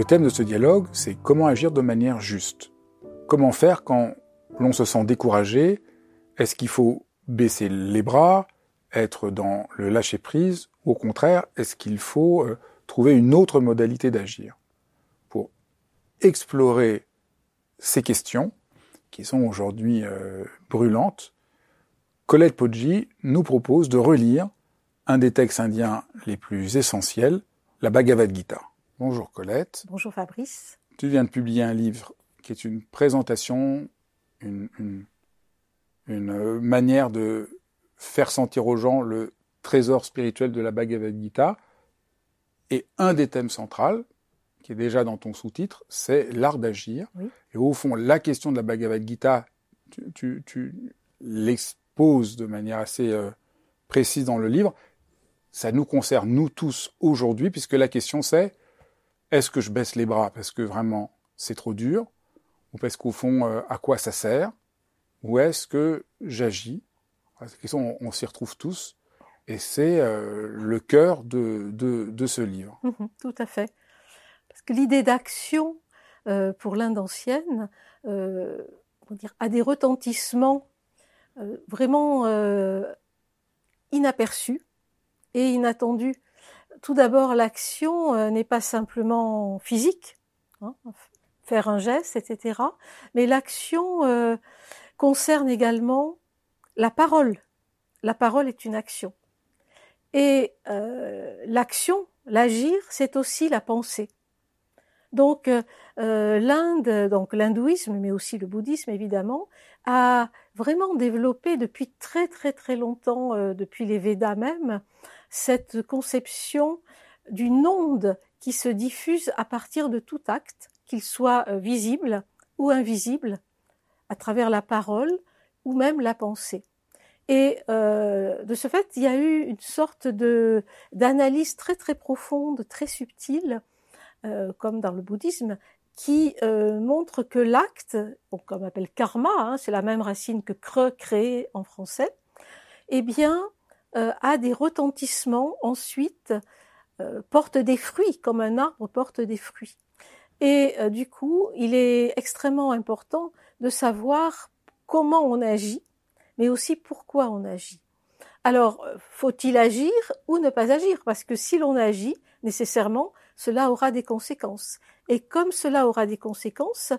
Le thème de ce dialogue, c'est comment agir de manière juste. Comment faire quand l'on se sent découragé? Est-ce qu'il faut baisser les bras, être dans le lâcher-prise? Ou au contraire, est-ce qu'il faut euh, trouver une autre modalité d'agir? Pour explorer ces questions, qui sont aujourd'hui euh, brûlantes, Colette Poggi nous propose de relire un des textes indiens les plus essentiels, la Bhagavad Gita. Bonjour Colette. Bonjour Fabrice. Tu viens de publier un livre qui est une présentation, une, manière de faire sentir aux gens le trésor spirituel de la Bhagavad Gita. Et un des thèmes centraux, qui est déjà dans ton sous-titre, c'est l'art d'agir. Et au fond, la question de la Bhagavad Gita, tu, l'exposes de manière assez euh, précise dans le livre. Ça nous concerne, nous tous, aujourd'hui, puisque la question c'est est-ce que je baisse les bras parce que vraiment c'est trop dur Ou parce qu'au fond, euh, à quoi ça sert Ou est-ce que j'agis? On, on s'y retrouve tous. Et c'est euh, le cœur de, ce livre. Mhm, tout à fait. Parce que l'idée d'action euh, pour l'Inde ancienne a des retentissements vraiment inaperçus et inattendus tout d'abord, l'action euh, n'est pas simplement physique, hein, faire un geste, etc. Mais l'action euh, concerne également la parole. La parole est une action. Et euh, l'action, l'agir, c'est aussi la pensée. Donc l'Inde, donc l'hindouisme, mais aussi le bouddhisme évidemment, a vraiment développé depuis très très très longtemps, depuis les Védas même, cette conception d'une onde qui se diffuse à partir de tout acte, qu'il soit euh, visible ou invisible, à travers la parole ou même la pensée. Et euh, de ce fait, il y a eu une sorte de d'analyse très très profonde, très subtile, euh, comme dans le bouddhisme, qui montre que l'acte, comme on appelle karma, hein, c'est la même racine que cre, créer en français, eh bien, euh, a des retentissements ensuite, euh, porte des fruits, comme un arbre porte des fruits. Et euh, du coup, il est extrêmement important de savoir comment on agit, mais aussi pourquoi on agit. Alors, faut-il agir ou ne pas agir? Parce que si l'on agit, nécessairement, cela aura des conséquences. Et comme cela aura des conséquences,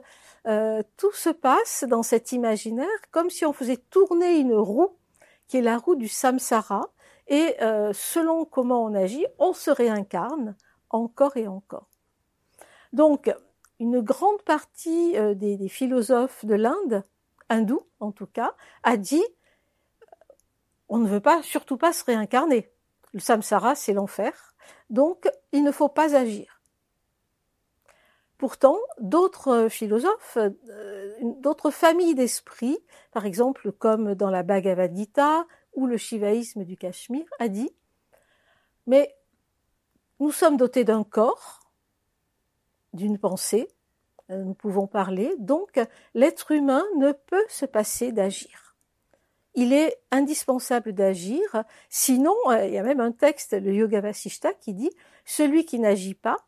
tout se passe dans cet imaginaire comme si on faisait tourner une roue qui est la roue du samsara, et euh, selon comment on agit, on se réincarne encore et encore. Donc, une grande partie euh, des, philosophes de l'Inde, hindous en tout cas, a dit on ne veut pas, surtout pas se réincarner. Le samsara, c'est l'enfer. Donc, il ne faut pas agir. Pourtant, d'autres philosophes, euh, d'autres familles d'esprit, par exemple comme dans la Bhagavad Gita ou le shivaïsme du Cachemire, a dit Mais nous sommes dotés d'un corps, d'une pensée, euh, nous pouvons parler, donc l'être humain ne peut se passer d'agir. Il est indispensable d'agir, sinon, euh, il y a même un texte, le Yoga Vasishta, qui dit Celui qui n'agit pas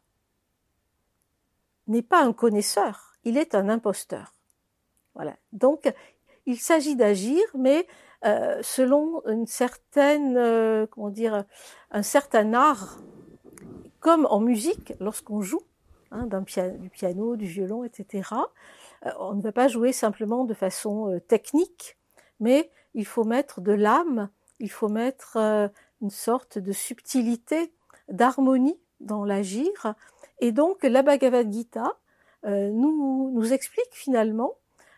n'est pas un connaisseur, il est un imposteur. Voilà. Donc, il s'agit d'agir, mais euh, selon une certaine, euh, comment dire, un certain art, comme en musique, lorsqu'on joue hein, du piano, du violon, etc. Euh, on ne va pas jouer simplement de façon technique, mais il faut mettre de l'âme, il faut mettre une sorte de subtilité, d'harmonie dans l'agir. Et donc la Bhagavad Gita euh, nous, explique finalement,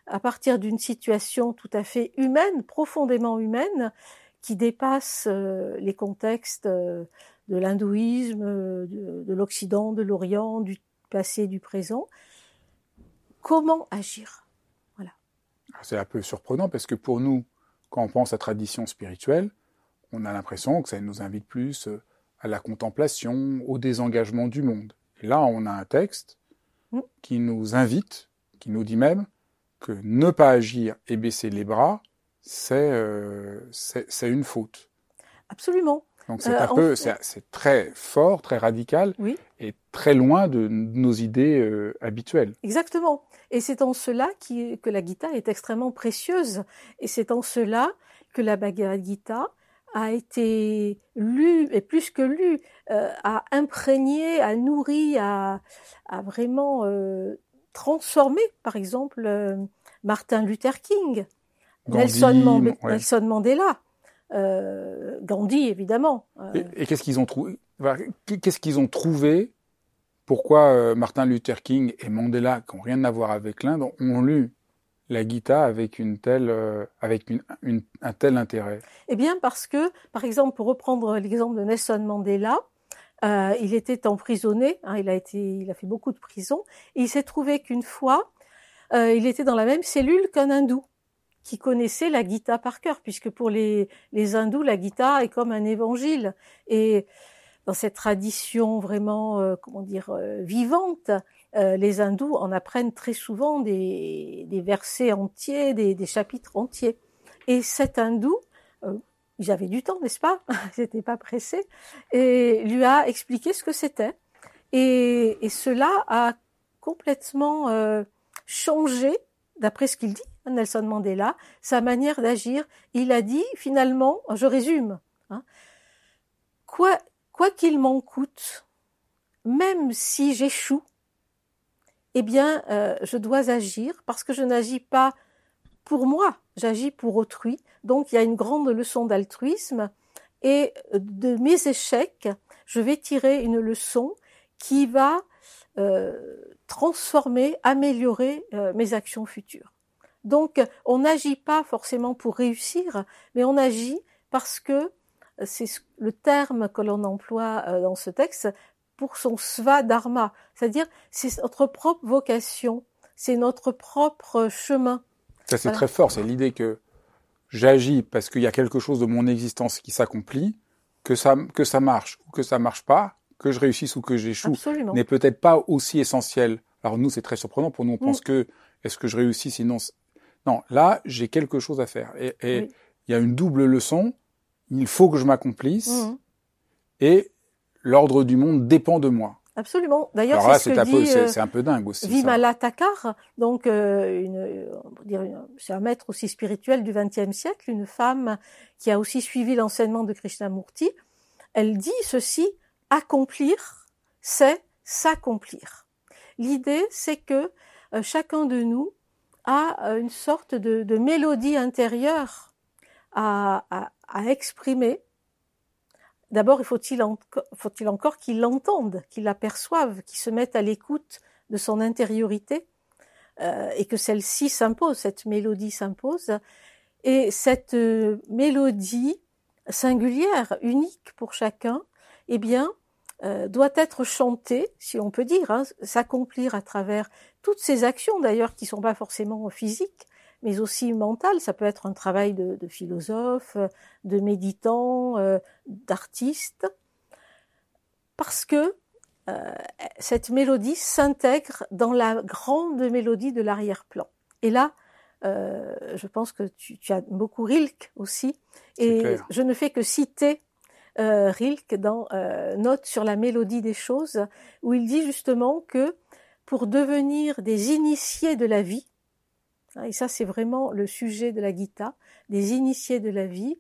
à partir d'une situation tout à fait humaine, profondément humaine, qui dépasse euh, les contextes de l'hindouisme, de, de l'Occident, de l'Orient, du passé, du présent, comment agir? Voilà. C'est un peu surprenant parce que pour nous, quand on pense à tradition spirituelle, on a l'impression que ça nous invite plus euh, à la contemplation, au désengagement du monde. Et là, on a un texte mm. qui nous invite, qui nous dit même que ne pas agir et baisser les bras, c'est euh, une faute. Absolument. Donc c'est euh, un peu, c'est très fort, très radical, et très loin de nos idées euh, habituelles. Exactement. Et c'est en cela qui, que la Gita est extrêmement précieuse. Et c'est en cela que la Bhagavad Gita a été lue, et plus que lue, euh, a imprégné, a nourri, a, a vraiment euh, transformé, par exemple, euh, Martin Luther King, Nelson, Nelson, Mandela. Gandhi évidemment. Et, qu'est-ce qu'ils ont trouvé Qu'est-ce qu'ils ont trouvé Pourquoi Martin Luther King et Mandela, qui n'ont rien à voir avec l'Inde, ont lu la Gita avec une telle, euh, avec une, un tel intérêt Eh bien, parce que, par exemple, pour reprendre l'exemple de Nelson Mandela, euh, il était emprisonné. Hein, il a été, il a fait beaucoup de prison, et il s'est trouvé qu'une fois, euh, il était dans la même cellule qu'un hindou qui connaissait la Gita par cœur, puisque pour les, les hindous, la Gita est comme un évangile. Et dans cette tradition vraiment, euh, comment dire, euh, vivante, euh, les hindous en apprennent très souvent des, versets entiers, des, chapitres entiers. Et cet hindou, ils avaient du temps, n'est-ce pas? Ils n'étaient pas pressés, et lui a expliqué ce que c'était. Et, cela a complètement changé, d'après ce qu'il dit, Nelson Mandela, sa manière d'agir. Il a dit finalement, je résume, hein, quoi qu'il m'en coûte, même si j'échoue, eh bien, euh, je dois agir parce que je n'agis pas pour moi, j'agis pour autrui. Donc, il y a une grande leçon d'altruisme et de mes échecs, je vais tirer une leçon qui va euh, transformer, améliorer euh, mes actions futures. Donc, on n'agit pas forcément pour réussir, mais on agit parce que c'est le terme que l'on emploie euh, dans ce texte pour son sva dharma, c'est-à-dire c'est notre propre vocation, c'est notre propre chemin. Ça c'est très fort, c'est l'idée que j'agis parce qu'il y a quelque chose de mon existence qui s'accomplit, que ça que ça marche ou que ça marche pas, que je réussisse ou que j'échoue, n'est peut-être pas aussi essentiel. Alors nous c'est très surprenant pour nous, on pense mm. que est-ce que je réussis sinon non, là, j'ai quelque chose à faire. Et, il y a une double leçon. Il faut que je m'accomplisse. Mmh. Et l'ordre du monde dépend de moi. Absolument. D'ailleurs, c'est ce que dit c'est un peu dingue aussi. Vimala donc euh, une, c'est un maître aussi spirituel du XXe siècle, une femme qui a aussi suivi l'enseignement de Krishnamurti. Elle dit ceci accomplir, c'est s'accomplir. L'idée, c'est que euh, chacun de nous a euh, une sorte de, de mélodie intérieure à, à, à exprimer. D'abord, il faut-il faut encore qu'il l'entende, qu'il l'aperçoive, qu'il se mette à l'écoute de son intériorité euh, et que celle-ci s'impose, cette mélodie s'impose. Et cette euh, mélodie singulière, unique pour chacun, eh bien, euh, doit être chanté, si on peut dire, hein, s'accomplir à travers toutes ces actions d'ailleurs qui sont pas forcément physiques, mais aussi mentales. Ça peut être un travail de, de philosophe, de méditant, euh, d'artiste, parce que euh, cette mélodie s'intègre dans la grande mélodie de l'arrière-plan. Et là, je pense que tu, tu, as beaucoup Rilke aussi, et je ne fais que citer euh, Rilke dans euh, Note sur la mélodie des choses, où il dit justement que pour devenir des initiés de la vie, et ça c'est vraiment le sujet de la Gita, des initiés de la vie,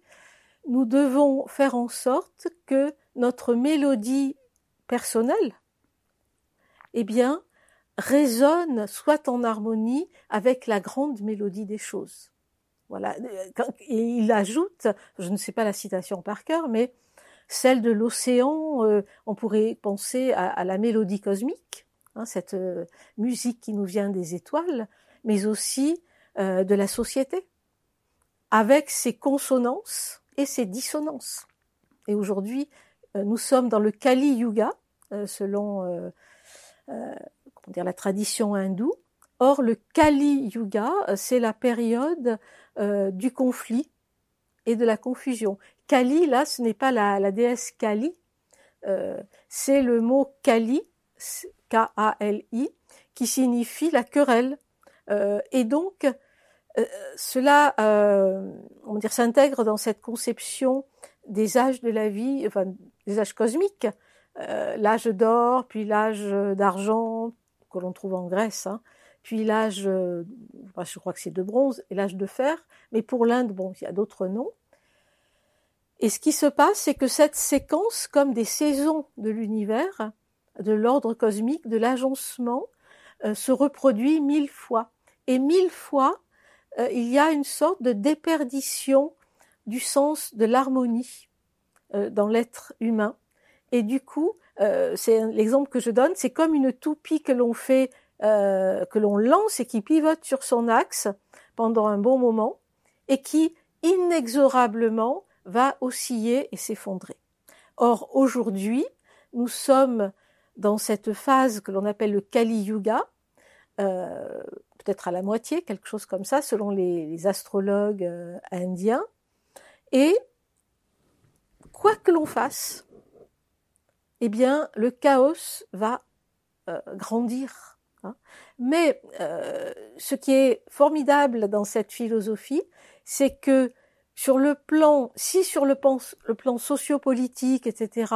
nous devons faire en sorte que notre mélodie personnelle, eh bien, résonne, soit en harmonie avec la grande mélodie des choses. Voilà. Et il ajoute, je ne sais pas la citation par cœur, mais celle de l'océan, euh, on pourrait penser à, la mélodie cosmique, hein, cette euh, musique qui nous vient des étoiles, mais aussi euh, de la société, avec ses consonances et ses dissonances. Et aujourd'hui, nous sommes dans le Kali Yuga, selon dire, la tradition hindoue. Or, le Kali Yuga, c'est la période du conflit et de la confusion. Kali, là, ce n'est pas la, déesse Kali, euh, c'est le mot Kali, K-A-L-I, qui signifie la querelle. Euh, et donc, euh, cela, on va dire, s'intègre dans cette conception des âges de la vie, enfin, des âges cosmiques, l'âge d'or, puis l'âge d'argent que l'on trouve en Grèce, hein, puis l'âge, je crois que c'est de bronze, et l'âge de fer. Mais pour l'Inde, bon, il y a d'autres noms. Et ce qui se passe, c'est que cette séquence, comme des saisons de l'univers, de l'ordre cosmique, de l'agencement, euh, se reproduit mille fois. Et mille fois, euh, il y a une sorte de déperdition du sens de l'harmonie euh, dans l'être humain. Et du coup, c'est l'exemple que je donne, c'est comme une toupie que l'on fait, que l'on lance et qui pivote sur son axe pendant un bon moment et qui inexorablement va osciller et s'effondrer. Or, aujourd'hui, nous sommes dans cette phase que l'on appelle le Kali Yuga, euh, peut-être à la moitié, quelque chose comme ça, selon les, astrologues euh, indiens. Et quoi que l'on fasse, eh bien, le chaos va euh, grandir. Hein. Mais ce qui est formidable dans cette philosophie, c'est que sur le plan, si sur le plan, sociopolitique, etc.,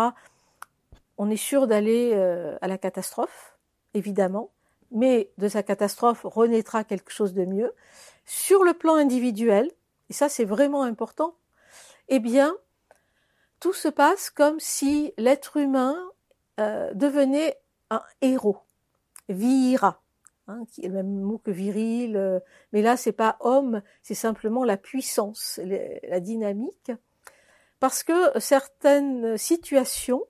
on est sûr d'aller euh, à la catastrophe, évidemment, mais de sa catastrophe renaîtra quelque chose de mieux. Sur le plan individuel, et ça c'est vraiment important, eh bien, tout se passe comme si l'être humain euh, devenait un héros, vira, Hein, qui est le même mot que viril, euh, mais là c'est pas homme, c'est simplement la puissance, la dynamique, parce que certaines situations,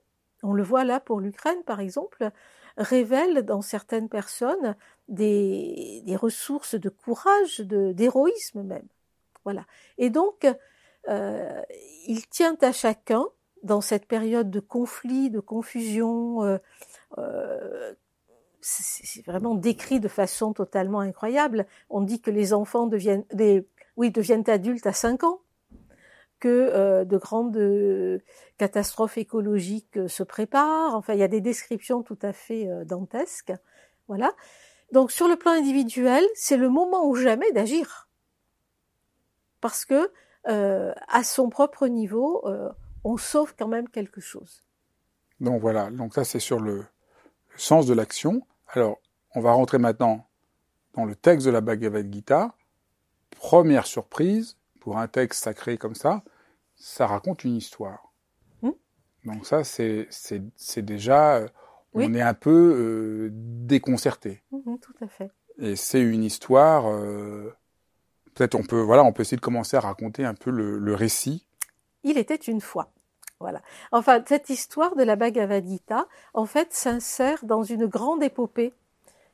on le voit là pour l'Ukraine par exemple, révèlent dans certaines personnes des, ressources de courage, de d'héroïsme même. Voilà. Et donc, euh, il tient à chacun dans cette période de conflit, de confusion, euh, c'est vraiment décrit de façon totalement incroyable. On dit que les enfants deviennent, des, oui, deviennent adultes à 5 ans, que euh, de grandes euh, catastrophes écologiques euh, se préparent. Enfin, il y a des descriptions tout à fait dantesques. Voilà. Donc, sur le plan individuel, c'est le moment ou jamais d'agir, parce que à son propre niveau, on sauve quand même quelque chose. Donc voilà. Donc ça, c'est sur le sens de l'action. Alors, on va rentrer maintenant dans le texte de la Bhagavad Gita. Première surprise, pour un texte sacré comme ça, ça raconte une histoire. Hmm. Donc ça, c'est déjà, euh, on est un peu euh, déconcerté. Hmm, tout à fait. Et c'est une histoire. Euh, peut-être on peut, voilà, on peut essayer de commencer à raconter un peu le récit. Il était une fois. Voilà. Enfin, cette histoire de la Bhagavad Gita, en fait, s'insère dans une grande épopée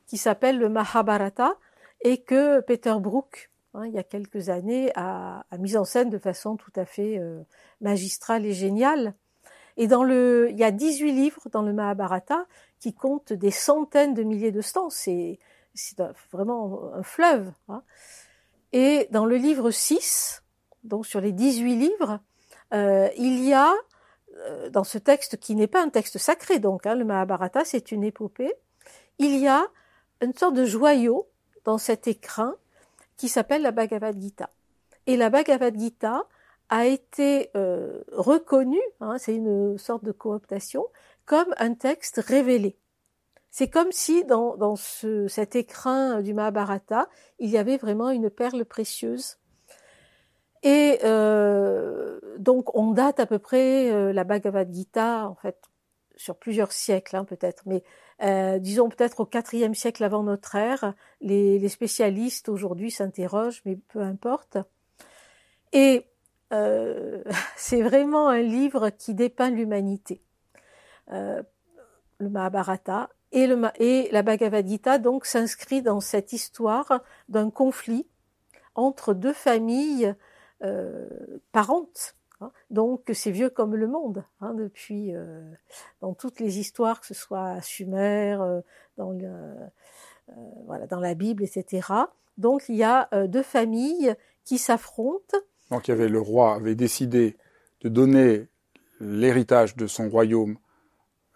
qui s'appelle le Mahabharata et que Peter Brook, hein, il y a quelques années, a, mis en scène de façon tout à fait euh, magistrale et géniale. Et dans le, il y a 18 livres dans le Mahabharata qui comptent des centaines de milliers de stances. C'est, c'est vraiment un fleuve. Hein. Et dans le livre 6, donc sur les 18 livres, euh, il y a euh, dans ce texte qui n'est pas un texte sacré, donc hein, le Mahabharata, c'est une épopée, il y a une sorte de joyau dans cet écrin qui s'appelle la Bhagavad Gita. Et la Bhagavad Gita a été euh, reconnue, hein, c'est une sorte de cooptation, comme un texte révélé. C'est comme si dans, dans ce, cet écrin du Mahabharata, il y avait vraiment une perle précieuse et euh, donc on date à peu près euh, la Bhagavad Gita en fait sur plusieurs siècles hein, peut-être, mais euh, disons peut-être au quatrième siècle avant notre ère. Les, spécialistes aujourd'hui s'interrogent, mais peu importe. Et euh, c'est vraiment un livre qui dépeint l'humanité. Euh, le Mahabharata et, la Bhagavad Gita donc s'inscrit dans cette histoire d'un conflit entre deux familles parentes. Hein. donc c'est vieux comme le monde, hein, depuis euh, dans toutes les histoires, que ce soit à Sumer, euh, dans, euh, voilà, dans la Bible, etc. Donc il y a deux familles qui s'affrontent. Donc il y avait le roi avait décidé de donner l'héritage de son royaume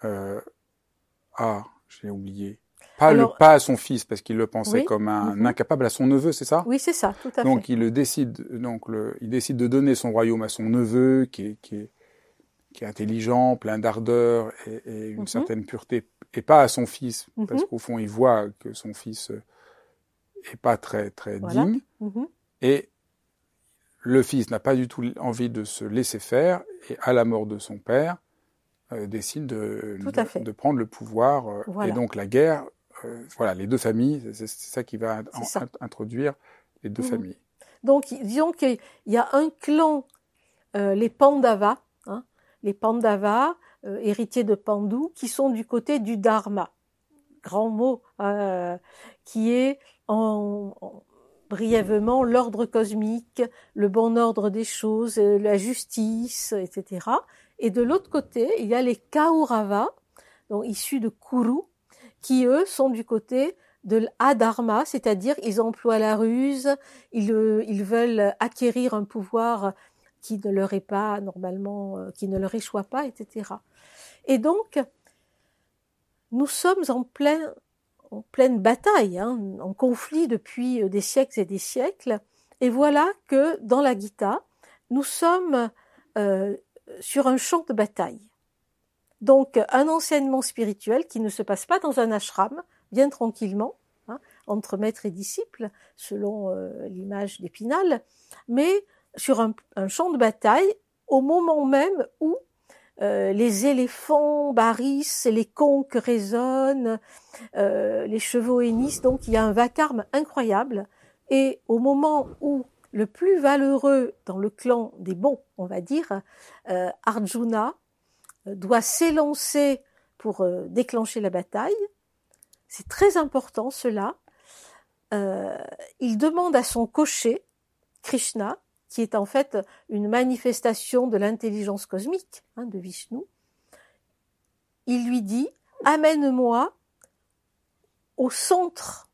à, j'ai oublié, pas, le, pas à son fils parce qu'il le pensait comme un mhm. incapable, à son neveu, c'est ça? Oui, c'est ça, tout à donc, fait. Donc il le décide, donc le, il décide de donner son royaume à son neveu, qui est, qui est, qui est intelligent, plein d'ardeur et, et, une mhm. certaine pureté, et pas à son fils, mhm. parce qu'au fond il voit que son fils euh, est pas très très digne, et le fils n'a pas du tout envie de se laisser faire, et à la mort de son père, euh, décide de, de, prendre le pouvoir. Euh, et donc la guerre, euh, voilà, les deux familles, c'est ça qui va introduire les deux mhm. familles. Donc disons qu'il y a un clan, les Pandavas, hein, les Pandavas, héritiers de Pandu, qui sont du côté du Dharma, grand mot, qui est en, brièvement l'ordre cosmique, le bon ordre des choses, la justice, etc. Et de l'autre côté, il y a les Kaurava, donc issus de Kuru, qui eux sont du côté de l'adharma, c'est-à-dire ils emploient la ruse, ils, euh, veulent acquérir un pouvoir qui ne leur est pas normalement, euh, qui ne leur échoit pas, etc. Et donc, nous sommes en pleine, bataille, hein, en conflit depuis des siècles et des siècles, et voilà que dans la Gita, nous sommes euh, sur un champ de bataille. Donc un enseignement spirituel qui ne se passe pas dans un ashram, bien tranquillement, hein, entre maître et disciple, selon euh, l'image d'Épinal, mais sur un, champ de bataille au moment même où euh, les éléphants barrissent, les conques résonnent, euh, les chevaux hennissent, donc il y a un vacarme incroyable. Et au moment où le plus valeureux dans le clan des bons, on va dire, Arjuna, doit s'élancer pour euh, déclencher la bataille. C'est très important cela. il demande à son cocher, Krishna, qui est en fait une manifestation de l'intelligence cosmique hein, de Vishnu, il lui dit Amène-moi au centre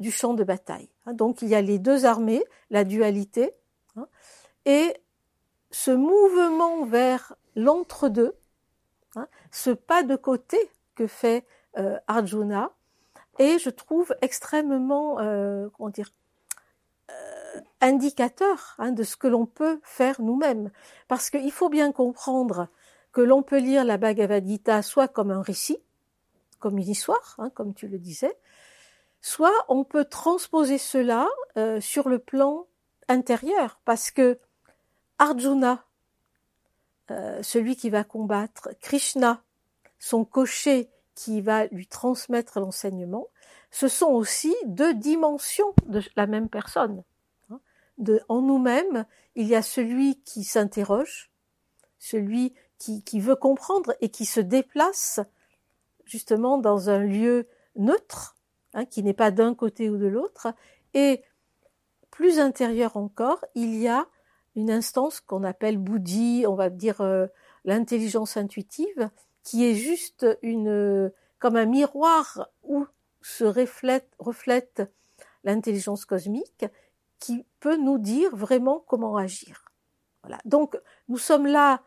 du champ de bataille. Hein. Donc il y a les deux armées, la dualité, hein, et ce mouvement vers l'entre-deux, hein, ce pas de côté que fait euh, Arjuna, et je trouve extrêmement, euh, euh, indicateur de ce que l'on peut faire nous-mêmes. Parce qu'il faut bien comprendre que l'on peut lire la Bhagavad Gita soit comme un récit, comme une histoire, comme tu le disais, soit on peut transposer cela sur le plan intérieur, parce que Arjuna, euh, celui qui va combattre, Krishna, son cocher qui va lui transmettre l'enseignement, ce sont aussi deux dimensions de la même personne. Hein. De, en nous-mêmes, il y a celui qui s'interroge, celui qui, qui, veut comprendre et qui se déplace justement dans un lieu neutre, Hein, qui n'est pas d'un côté ou de l'autre. Et plus intérieur encore, il y a une instance qu'on appelle Bouddhi, on va dire euh, l'intelligence intuitive, qui est juste une comme un miroir où se reflète, reflète l'intelligence cosmique, qui peut nous dire vraiment comment agir. Voilà. Donc nous sommes là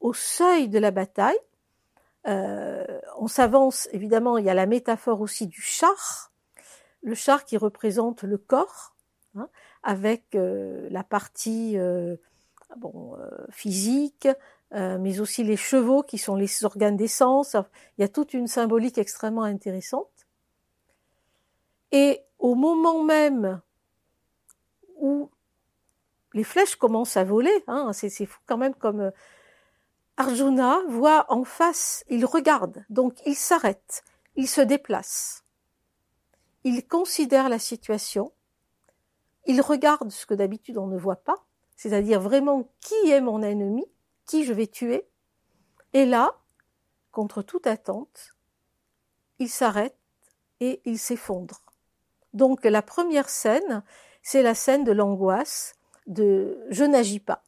au seuil de la bataille, euh, on s'avance, évidemment, il y a la métaphore aussi du char, le char qui représente le corps, hein, avec euh, la partie euh, bon, physique, mais aussi les chevaux qui sont les organes d'essence. Il y a toute une symbolique extrêmement intéressante. Et au moment même où les flèches commencent à voler, hein, c'est fou quand même comme Arjuna voit en face, il regarde, donc il s'arrête, il se déplace. Il considère la situation il regarde ce que d'habitude on ne voit pas, c'est-à-dire vraiment qui est mon ennemi, qui je vais tuer. Et là, contre toute attente, il s'arrête et il s'effondre. Donc la première scène, c'est la scène de l'angoisse, de je n'agis pas,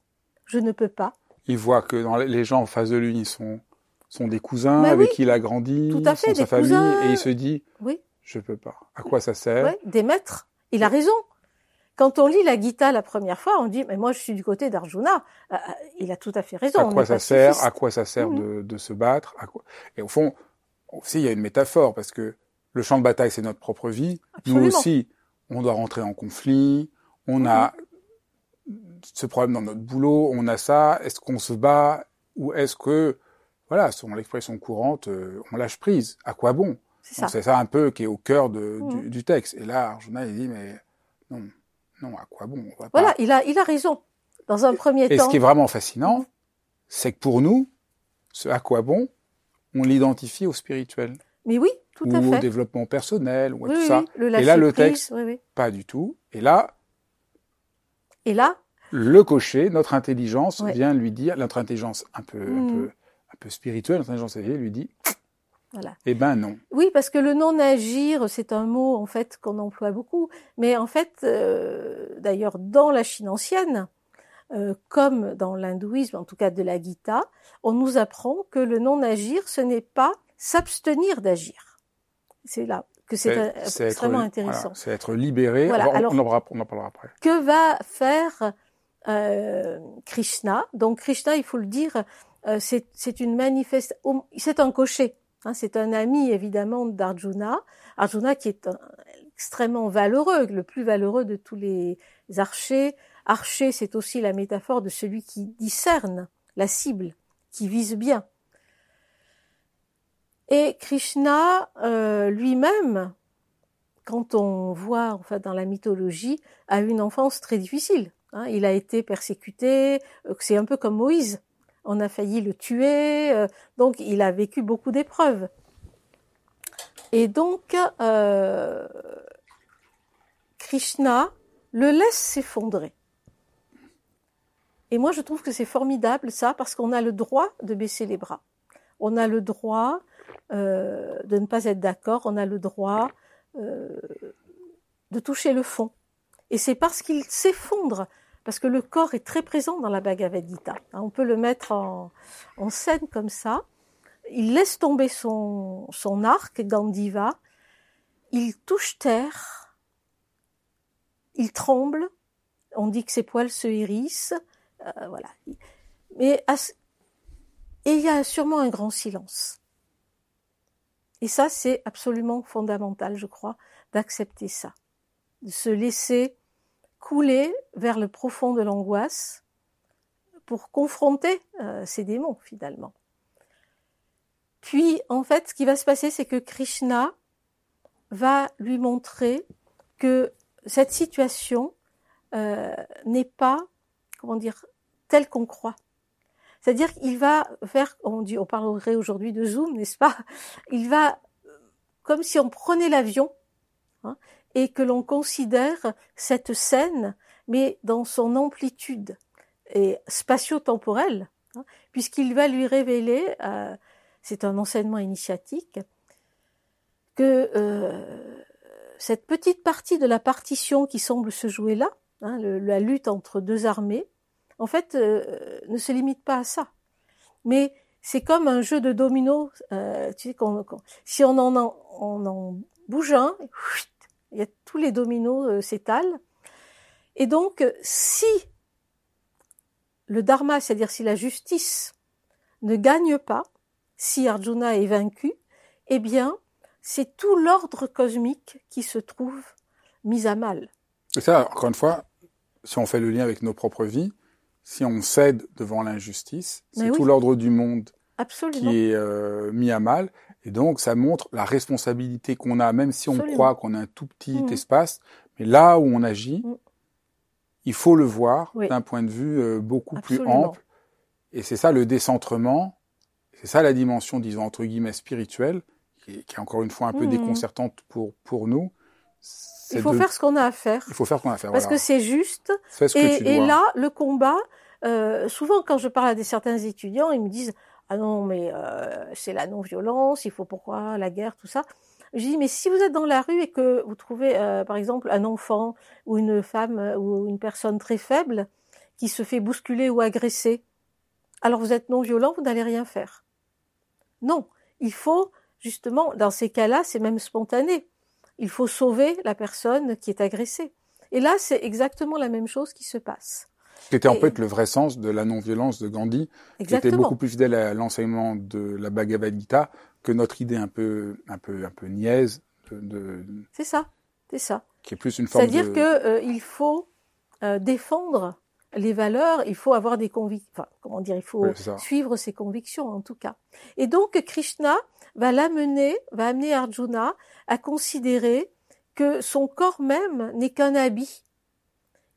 je ne peux pas. Il voit que dans les gens en face de lui, ils sont, sont des cousins bah avec qui il a grandi, Tout à fait, sa famille, et il se dit, oui. je peux pas. À quoi ça sert? Des maîtres. Il a raison. Quand on lit la Gita la première fois, on dit mais moi je suis du côté d'Arjuna. Euh, euh, il a tout à fait raison. À quoi ça sert À quoi ça sert de, de, se battre à quoi... Et au fond, aussi il y a une métaphore parce que le champ de bataille c'est notre propre vie. Nous aussi, on doit rentrer en conflit. On a ce problème dans notre boulot. On a ça. Est-ce qu'on se bat ou est-ce que voilà, selon l'expression courante, euh, on lâche prise. À quoi bon? C'est ça. ça. un peu qui est au cœur de, du, mmh. du, texte. Et là, Arjuna il dit mais non non, à quoi bon Voilà, il a, il a raison. Dans un premier temps. Et ce qui est vraiment fascinant, c'est que pour nous, ce à quoi bon, on l'identifie au spirituel. Mais oui, tout à fait. Ou au développement personnel, ou à tout ça. et là, le texte, pas du tout. Et là, et là, le cocher, notre intelligence vient lui dire, notre intelligence un peu, un hmm. peu, un peu spirituelle, notre intelligence éveillée lui dit, voilà. Eh ben non. Oui, parce que le non-agir, c'est un mot en fait qu'on emploie beaucoup, mais en fait, euh, d'ailleurs, dans la Chine ancienne, euh, comme dans l'hindouisme, en tout cas de la Gita, on nous apprend que le non-agir, ce n'est pas s'abstenir d'agir. C'est là que c'est extrêmement intéressant. c'est être libéré. Voilà. on, en parlera après. Que va faire euh, Krishna? Donc Krishna, il faut le dire, c'est une manifestation. C'est un cocher. Hein, c'est un ami évidemment d'Arjuna. Arjuna qui est extrêmement valeureux, le plus valeureux de tous les archers. Archer, c'est aussi la métaphore de celui qui discerne la cible, qui vise bien. Et Krishna euh, lui-même, quand on voit enfin dans la mythologie, a une enfance très difficile. Hein. Il a été persécuté, euh, c'est un peu comme Moïse on a failli le tuer, euh, donc il a vécu beaucoup d'épreuves. Et donc, euh, Krishna le laisse s'effondrer. Et moi, je trouve que c'est formidable ça, parce qu'on a le droit de baisser les bras. On a le droit euh, de ne pas être d'accord, on a le droit de toucher le fond. Et c'est parce qu'il s'effondre parce que le corps est très présent dans la Bhagavad Gita. Hein, on peut le mettre en, scène comme ça. Il laisse tomber son, arc, Gandiva, il touche terre, il tremble, on dit que ses poils se hérissent, euh, voilà. Mais et il y a sûrement un grand silence. Et ça, c'est absolument fondamental, je crois, d'accepter ça, de se laisser couler vers le profond de l'angoisse pour confronter euh, ces démons finalement. Puis en fait, ce qui va se passer, c'est que Krishna va lui montrer que cette situation euh, n'est pas, comment dire, telle qu'on croit. C'est-à-dire qu'il va faire, on dit, on parlerait aujourd'hui de zoom, n'est-ce pas? Il va, comme si on prenait l'avion, hein, et que l'on considère cette scène, mais dans son amplitude et spatio-temporelle, hein, puisqu'il va lui révéler, euh, c'est un enseignement initiatique, que euh, cette petite partie de la partition qui semble se jouer là, hein, la lutte entre deux armées, en fait, euh, ne se limite pas à ça. Mais c'est comme un jeu de dominos. tu sais, si on en, on en bouge un, il y a tous les dominos euh, s'étalent. Et donc, si le dharma, c'est-à-dire si la justice ne gagne pas, si Arjuna est vaincu, eh bien, c'est tout l'ordre cosmique qui se trouve mis à mal. Et ça, encore une fois, si on fait le lien avec nos propres vies, si on cède devant l'injustice, c'est tout l'ordre du monde qui est euh, mis à mal. Et donc, ça montre la responsabilité qu'on a, même si on croit qu'on a un tout petit mmh. espace, mais là où on agit, mmh. il faut le voir d'un point de vue euh, beaucoup plus ample. Et c'est ça le décentrement, c'est ça la dimension, disons, entre guillemets, spirituelle, qui est, encore une fois un peu mmh. déconcertante pour, pour nous. il faut faire ce qu'on a à faire. Il faut faire ce qu'on a à faire. Parce que c'est juste. Ce et là, le combat, euh, souvent quand je parle à des certains étudiants, ils me disent ah non mais euh, c'est la non-violence, il faut pourquoi la guerre, tout ça? Je dis mais si vous êtes dans la rue et que vous trouvez euh, par exemple un enfant ou une femme euh, ou une personne très faible qui se fait bousculer ou agresser, alors vous êtes non-violent, vous n'allez rien faire. Non, il faut justement dans ces cas-là, c'est même spontané. Il faut sauver la personne qui est agressée. Et là, c'est exactement la même chose qui se passe. C'était en fait le vrai sens de la non-violence de Gandhi, Exactement. qui était beaucoup plus fidèle à l'enseignement de la Bhagavad Gita que notre idée un peu, un peu, un peu niaise de, de C'est ça, c'est ça. qui est plus une forme C'est-à-dire de. que euh, il faut euh, défendre les valeurs, il faut avoir des convictions. Enfin, comment dire, il faut suivre ses convictions en tout cas. Et donc Krishna va l'amener, va amener Arjuna à considérer que son corps même n'est qu'un habit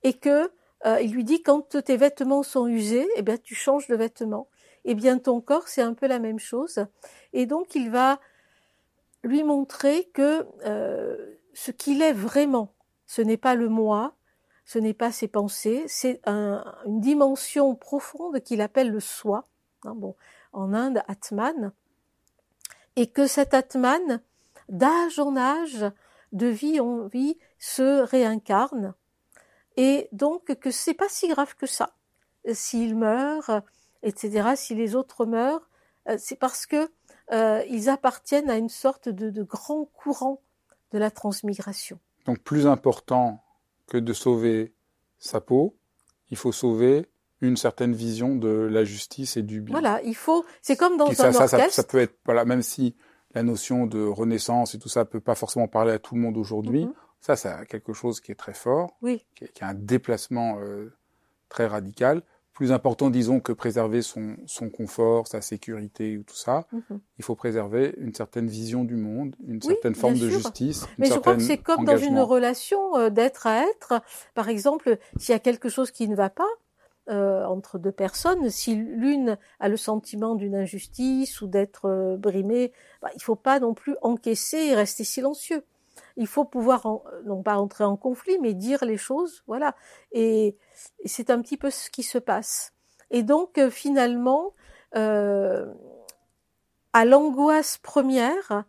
et que euh, il lui dit quand tes vêtements sont usés, eh bien tu changes de vêtements. Eh bien ton corps c'est un peu la même chose. Et donc il va lui montrer que euh, ce qu'il est vraiment, ce n'est pas le moi, ce n'est pas ses pensées, c'est un, une dimension profonde qu'il appelle le soi. Hein, bon, en Inde, Atman, et que cet Atman, d'âge en âge, de vie en vie, se réincarne, et donc que c'est pas si grave que ça. S'il meurt, etc., si les autres meurent, euh, c'est parce que euh, ils appartiennent à une sorte de, de grand courant de la transmigration. Donc plus important que de sauver sa peau, il faut sauver une certaine vision de la justice et du bien. Voilà, il faut. C'est comme dans un ça, ça, ça, orchestre. ça peut être, voilà, même si la notion de renaissance et tout ça peut pas forcément parler à tout le monde aujourd'hui, Mhm. Ça, c'est quelque chose qui est très fort, Oui, qui, est- qui a un déplacement euh, très radical. Plus important, disons, que préserver son, son confort, sa sécurité ou tout ça, mhm. il faut préserver une certaine vision du monde, une Oui, certaine forme de justice, une Mais je crois que c'est comme dans une relation euh, d'être à être. Par exemple, s'il y a quelque chose qui ne va pas euh, entre deux personnes, si l'une a le sentiment d'une injustice ou d'être euh, brimée, bah, il faut pas non plus encaisser et rester silencieux. Il faut pouvoir, en- non pas entrer en conflit, mais dire les choses, voilà. Et, c'est un petit peu ce qui se passe. Et donc, euh, finalement, euh, à l'angoisse première,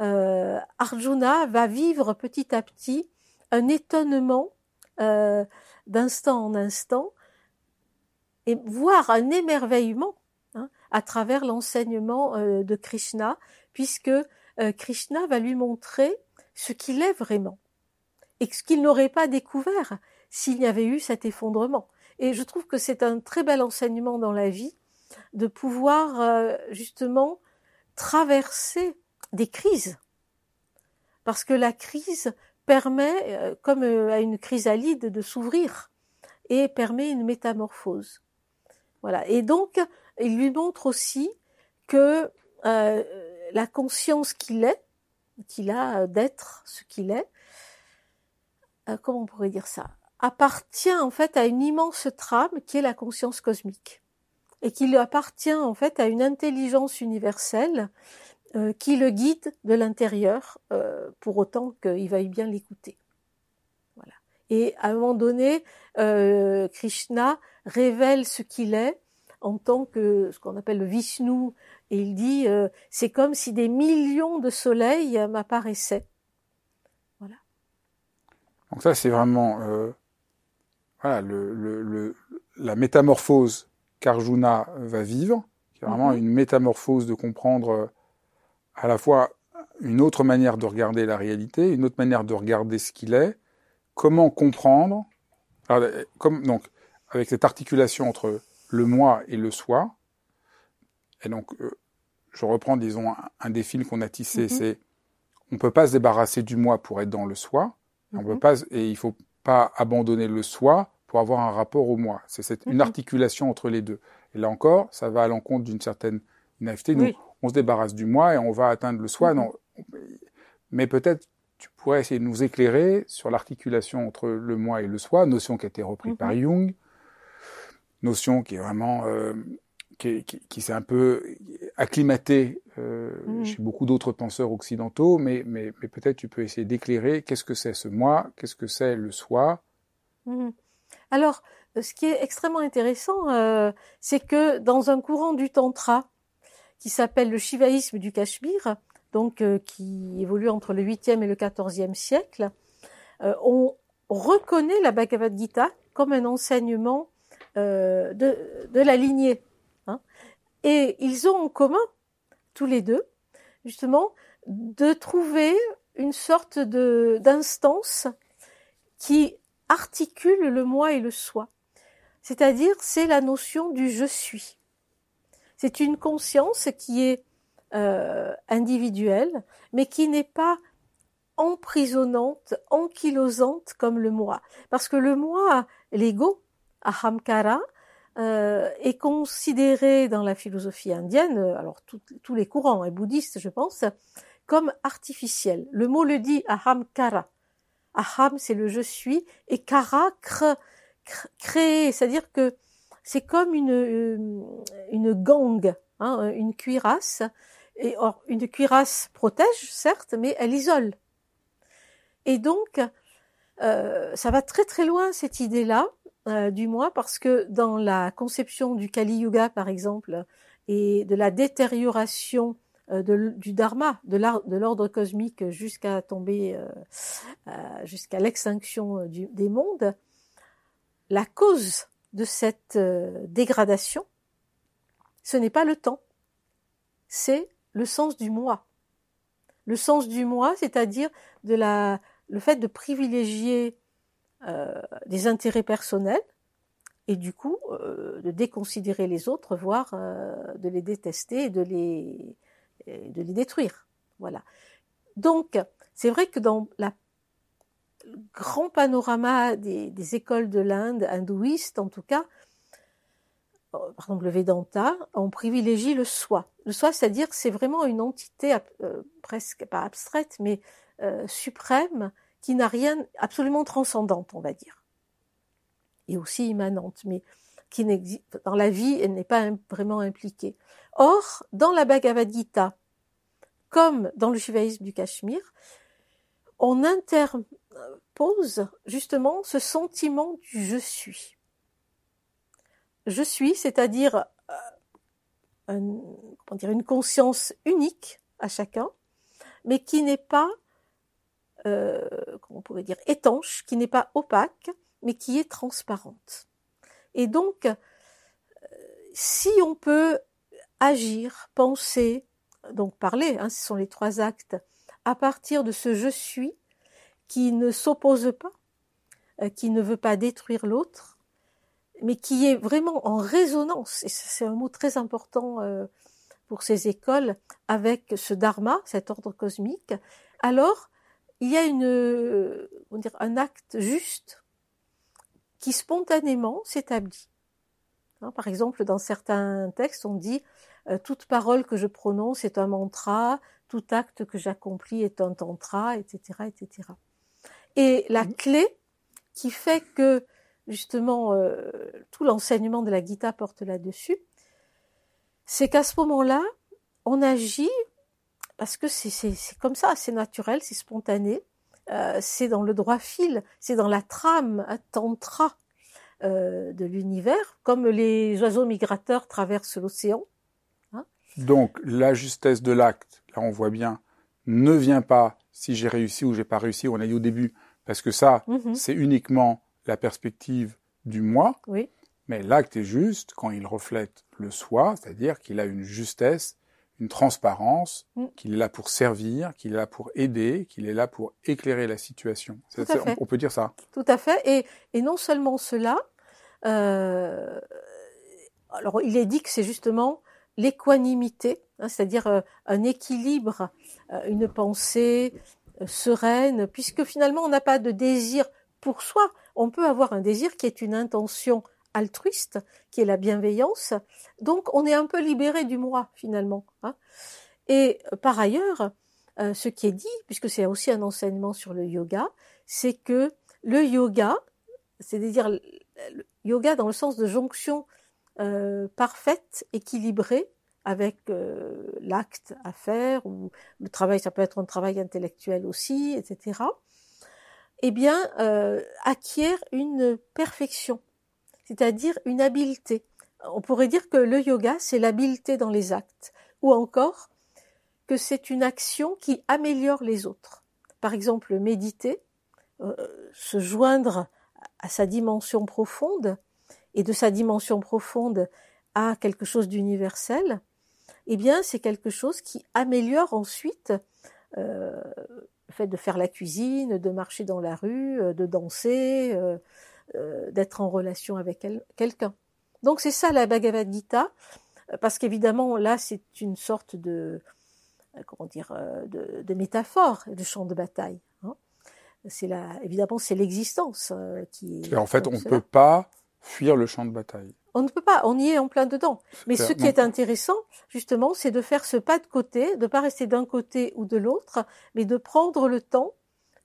euh, Arjuna va vivre petit à petit un étonnement euh, d'instant en instant et voir un émerveillement hein, à travers l'enseignement euh, de Krishna, puisque euh, Krishna va lui montrer ce qu'il est vraiment et ce qu'il n'aurait pas découvert s'il y avait eu cet effondrement. Et je trouve que c'est un très bel enseignement dans la vie de pouvoir euh, justement traverser des crises. Parce que la crise permet, euh, comme euh, à une chrysalide, de s'ouvrir et permet une métamorphose. Voilà. Et donc, il lui montre aussi que la conscience qu'il est, qu'il a euh, d'être ce qu'il est, euh, comment on pourrait dire ça, appartient en fait à une immense trame qui est la conscience cosmique et qu'il appartient en fait à une intelligence universelle euh, qui le guide de l'intérieur, pour autant qu'il veuille bien l'écouter. Voilà. Et à un moment donné, Krishna révèle ce qu'il est en tant que ce qu'on appelle le Vishnu, et il dit euh, c'est comme si des millions de soleils euh, m'apparaissaient. Voilà. Donc ça, c'est vraiment euh, voilà, le, le, le, la métamorphose qu'Arjuna va vivre, qui est vraiment Mhm. une métamorphose de comprendre à la fois une autre manière de regarder la réalité, une autre manière de regarder ce qu'il est, comment comprendre, alors, comme, donc, avec cette articulation entre le moi et le soi. Et donc, euh, je reprends, disons, un, un des fils qu'on a tissé, Mhm. c'est on peut pas se débarrasser du moi pour être dans le soi. On peut Mhm. pas, et il faut pas abandonner le soi pour avoir un rapport au moi. C'est une Mhm. articulation entre les deux. Et là encore, ça va à l'encontre d'une certaine naïveté. Nous, Oui. on se débarrasse du moi et on va atteindre le soi. Non, mais peut-être tu pourrais essayer de nous éclairer sur l'articulation entre le moi et le soi, notion qui a été reprise par Jung, notion qui est vraiment euh, qui, qui- qui s'est un peu acclimatée euh, mmh. chez beaucoup d'autres penseurs occidentaux, mais, mais, mais peut-être tu peux essayer d'éclairer qu'est-ce que c'est ce moi, qu'est-ce que c'est le soi. Mmh. Alors, ce qui est extrêmement intéressant, euh, c'est que dans un courant du tantra qui s'appelle le shivaïsme du Cachemire, donc euh, qui évolue entre le 8e et le 14e siècle, euh, on reconnaît la Bhagavad Gita comme un enseignement de, de, la lignée. Et ils ont en commun, tous les deux, justement, de trouver une sorte de d'instance qui articule le moi et le soi. C'est-à-dire, c'est la notion du je suis. C'est une conscience qui est euh, individuelle, mais qui n'est pas emprisonnante, ankylosante comme le moi. Parce que le moi, l'ego, ahamkara, euh, est considéré dans la philosophie indienne, alors tous les courants et bouddhistes, je pense, comme artificiel. Le mot le dit ahamkara. Aham, c'est le je suis, et kara, créer, c'est-à-dire que c'est comme une, euh, une gangue, hein, une cuirasse. Et or, une cuirasse protège, certes, mais elle isole. Et donc, euh, ça va très très loin cette idée-là euh, du moi, parce que dans la conception du Kali Yuga, par exemple, et de la détérioration du dharma, de l'ordre cosmique jusqu'à tomber, jusqu'à l'extinction des mondes, la cause de cette euh, dégradation, ce n'est pas le temps, c'est le sens du moi. Le sens du moi, c'est-à-dire de la, le fait de privilégier euh, des intérêts personnels et du coup euh, de déconsidérer les autres, voire de les détester et de les, de les détruire. Voilà. Donc, c'est vrai que dans la grand panorama des, écoles de l'Inde, hindouistes en tout cas, euh, par exemple le Vedanta, on privilégie le soi. Le soi, c'est-à-dire c'est vraiment une entité euh, presque pas abstraite, mais euh, suprême, qui n'a rien, absolument transcendante, on va dire, et aussi immanente, mais qui n'existe dans la vie, elle n'est pas vraiment impliquée. Or, dans la Bhagavad Gita, comme dans le shivaïsme du Cachemire, on interpose justement ce sentiment du je suis. Je suis, c'est-à-dire euh, une conscience unique à chacun, mais qui n'est pas, euh, on pourrait dire, étanche, qui n'est pas opaque, mais qui est transparente. Et donc, euh, si on peut agir, penser, donc parler, hein, ce sont les trois actes, à partir de ce je suis qui ne s'oppose pas, euh, qui ne veut pas détruire l'autre, mais qui est vraiment en résonance, et c'est un mot très important euh, pour ces écoles, avec ce dharma, cet ordre cosmique, alors il y a une, dire, un acte juste qui spontanément s'établit. Hein, par exemple, dans certains textes, on dit euh, toute parole que je prononce est un mantra, tout acte que j'accomplis est un tantra, etc., etc. Et la mmh. clé qui fait que justement euh, tout l'enseignement de la Gita porte là-dessus, c'est qu'à ce moment-là, on agit parce que c'est comme ça, c'est naturel, c'est spontané, euh, c'est dans le droit fil, c'est dans la trame tantra euh, de l'univers, comme les oiseaux migrateurs traversent l'océan. Hein. Donc la justesse de l'acte là on voit bien, ne vient pas si j'ai réussi ou j'ai pas réussi, on a dit au début, parce que ça, mhm. c'est uniquement la perspective du moi. Oui. Mais l'acte est juste quand il reflète le soi, c'est-à-dire qu'il a une justesse, une transparence, mm. qu'il est là pour servir, qu'il est là pour aider, qu'il est là pour éclairer la situation. on, peut dire ça. Tout à fait. Et, et non seulement cela, euh, alors il est dit que c'est justement l'équanimité, hein, c'est-à-dire euh, un équilibre, euh, une pensée sereine, puisque finalement on n'a pas de désir pour soi, on peut avoir un désir qui est une intention altruiste, qui est la bienveillance, donc on est un peu libéré du moi finalement. Hein. Et par ailleurs, ce qui est dit, puisque c'est aussi un enseignement sur le yoga, c'est que le yoga, c'est-à-dire yoga dans le sens de jonction parfaite, équilibrée, avec euh, l'acte à faire, ou le travail, ça peut être un travail intellectuel aussi, etc., eh bien, euh, acquiert une perfection, c'est-à-dire une habileté. On pourrait dire que le yoga, c'est l'habileté dans les actes, ou encore que c'est une action qui améliore les autres. Par exemple, méditer, euh, se joindre à sa dimension profonde, et de sa dimension profonde à quelque chose d'universel, eh bien, c'est quelque chose qui améliore ensuite euh, le fait de faire la cuisine, de marcher dans la rue, euh, de danser, euh, d'être en relation avec quelqu'un. Donc c'est ça la Bhagavad Gita, parce qu'évidemment là c'est une sorte de comment dire de, de métaphore, de champ de bataille. Hein. C'est la, évidemment c'est l'existence qui est. Et en fait, on ne peut pas fuir le champ de bataille. On ne peut pas, on y est en plein dedans. Mais ce qui est intéressant, justement, c'est de faire ce pas de côté, de pas rester d'un côté ou de l'autre, mais de prendre le temps.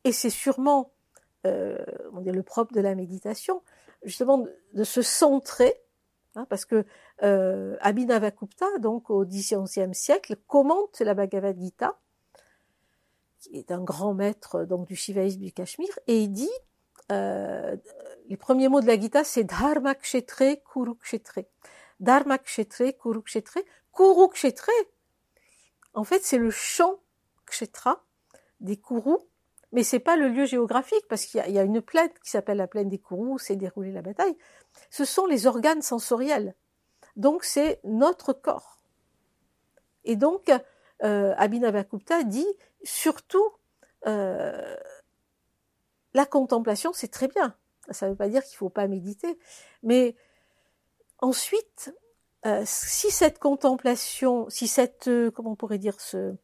Et c'est sûrement, euh, on dit le propre de la méditation, justement de, se centrer, hein, parce que euh, Abhinavakupta, donc au Xe siècle, commente la Bhagavad Gita, qui est un grand maître donc du shivaïsme du Cachemire, et il dit euh, les premiers mots de la Gita, c'est Dharma Kshetre Kurukshetre. Dharma Kshetre Kurukshetre. Kurukshetre, en fait, c'est le champ Kshetra des Kurus, mais c'est pas le lieu géographique parce qu'il y, a une plaine qui s'appelle la plaine des Kurus où s'est déroulée la bataille. Ce sont les organes sensoriels. Donc c'est notre corps. Et donc, euh, Abhinavakupta dit surtout euh, la contemplation, c'est très bien. Ça ne veut pas dire qu'il ne faut pas méditer. Mais ensuite, euh, si cette contemplation, si cette, euh, comment on pourrait dire, ce,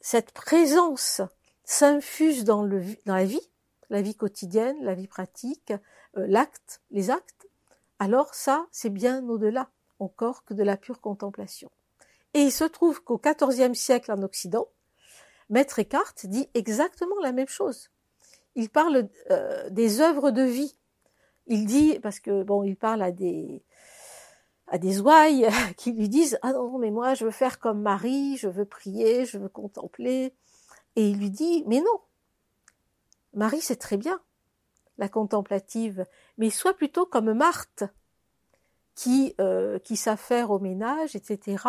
cette présence s'infuse dans, dans la vie, la vie quotidienne, la vie pratique, euh, l'acte, les actes, alors ça, c'est bien au-delà encore que de la pure contemplation. Et il se trouve qu'au XIVe siècle en Occident, Maître Eckhart dit exactement la même chose il parle euh, des œuvres de vie. Il dit, parce que bon, il parle à des à des ouailles qui lui disent ah non mais moi je veux faire comme Marie, je veux prier, je veux contempler, et il lui dit mais non, Marie c'est très bien la contemplative, mais sois plutôt comme Marthe qui euh, qui s'affaire au ménage, etc.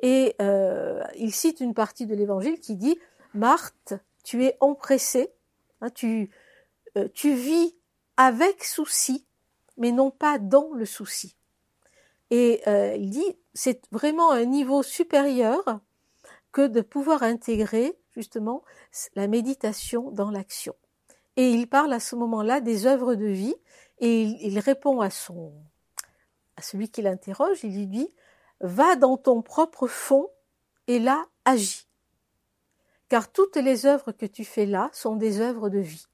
Et euh, il cite une partie de l'Évangile qui dit Marthe, tu es empressée Hein, tu, euh, tu vis avec souci, mais non pas dans le souci. Et il dit, c'est vraiment un niveau supérieur que de pouvoir intégrer justement la méditation dans l'action. Et il parle à ce moment-là des œuvres de vie et il, répond à son à celui qui l'interroge, il lui dit va dans ton propre fond et là agis car toutes les œuvres que tu fais là sont des œuvres de vie.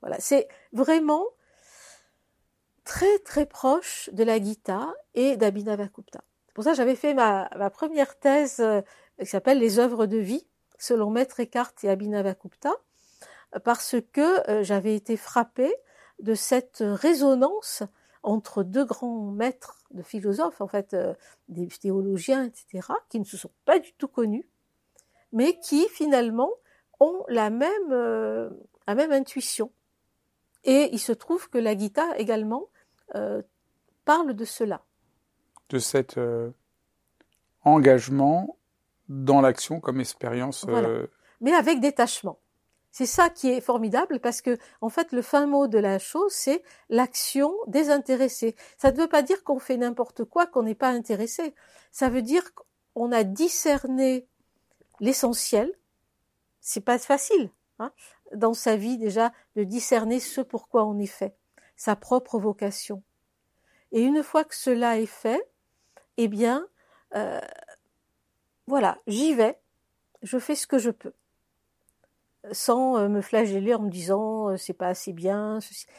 Voilà, c'est vraiment très très proche de la Gita et d'Abhinavakupta. C'est pour ça que j'avais fait ma, première thèse euh, qui s'appelle Les œuvres de vie, selon Maître Eckhart et Abhinavakupta, parce que euh, j'avais été frappée de cette résonance entre deux grands maîtres de philosophes, en fait, euh, des théologiens, etc., qui ne se sont pas du tout connus, mais qui finalement ont la même, euh, la même intuition. Et il se trouve que la Gita également parle de cela. De cet engagement dans l'action comme expérience. Mais avec détachement. C'est ça qui est formidable parce que, en fait, le fin mot de la chose, c'est l'action désintéressée. Ça ne veut pas dire qu'on fait n'importe quoi, qu'on n'est pas intéressé. Ça veut dire qu'on a discerné l'essentiel. C'est pas facile hein, dans sa vie déjà de discerner ce pourquoi on est fait, sa propre vocation. Et une fois que cela est fait, eh bien, euh, voilà, j'y vais, je fais ce que je peux, sans euh, me flageller en me disant euh, c'est pas assez bien,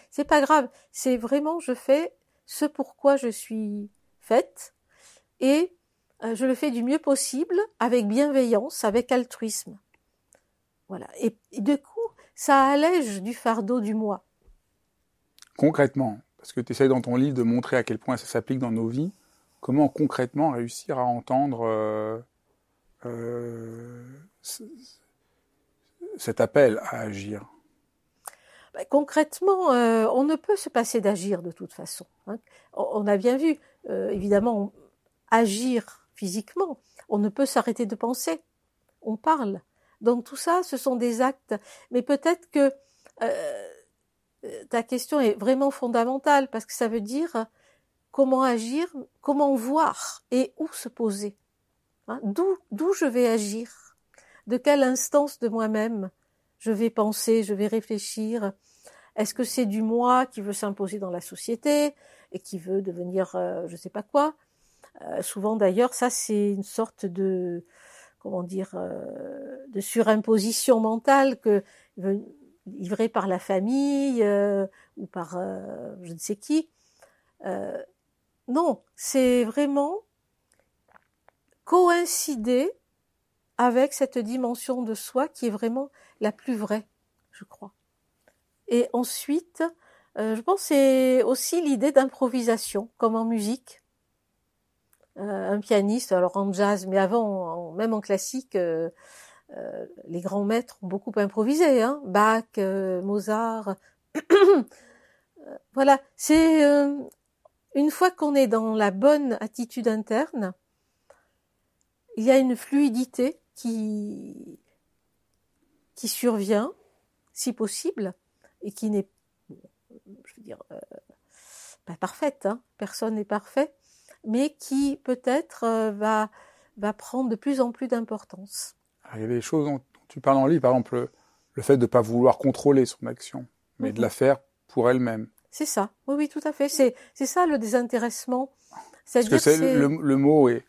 c'est pas grave, c'est vraiment je fais ce pourquoi je suis faite et euh, je le fais du mieux possible, avec bienveillance, avec altruisme. Voilà. Et, de coup, ça allège du fardeau du moi. Concrètement, parce que tu essayes dans ton livre de montrer à quel point ça s'applique dans nos vies, comment concrètement réussir à entendre euh, cet appel à agir bah, Concrètement, euh, on ne peut se passer d'agir de toute façon. Hein. On a bien vu, évidemment, agir physiquement, on ne peut s'arrêter de penser, on parle. Donc tout ça, ce sont des actes. Mais peut-être que ta question est vraiment fondamentale parce que ça veut dire comment agir, comment voir et où se poser. Hein, d'où, je vais agir, de quelle instance de moi-même je vais penser, je vais réfléchir? Est-ce que c'est du moi qui veut s'imposer dans la société et qui veut devenir euh, je sais pas quoi? Euh, Souvent d'ailleurs, ça c'est une sorte de comment dire euh, de surimposition mentale que livrée par la famille ou par je ne sais qui. Non, c'est vraiment coïncider avec cette dimension de soi qui est vraiment la plus vraie, je crois. Et ensuite, euh, je pense c'est aussi l'idée d'improvisation, comme en musique. Euh, un pianiste, alors en jazz, mais avant, même en classique, euh, les grands maîtres ont beaucoup improvisé. Hein Bach, Mozart. voilà, c'est une fois qu'on est dans la bonne attitude interne, il y a une fluidité qui, qui survient, si possible, et qui n'est, je veux dire, euh, pas parfaite, hein, personne n'est parfait, mais qui peut-être euh, va, va prendre de plus en plus d'importance. Il y a des choses dont tu parles en livre, par exemple le, fait de ne pas vouloir contrôler son action, mais de la mhm. faire pour elle-même. C'est ça. Oui, oui, tout à fait. C'est, ça le désintéressement. Parce que c'est, le, mot est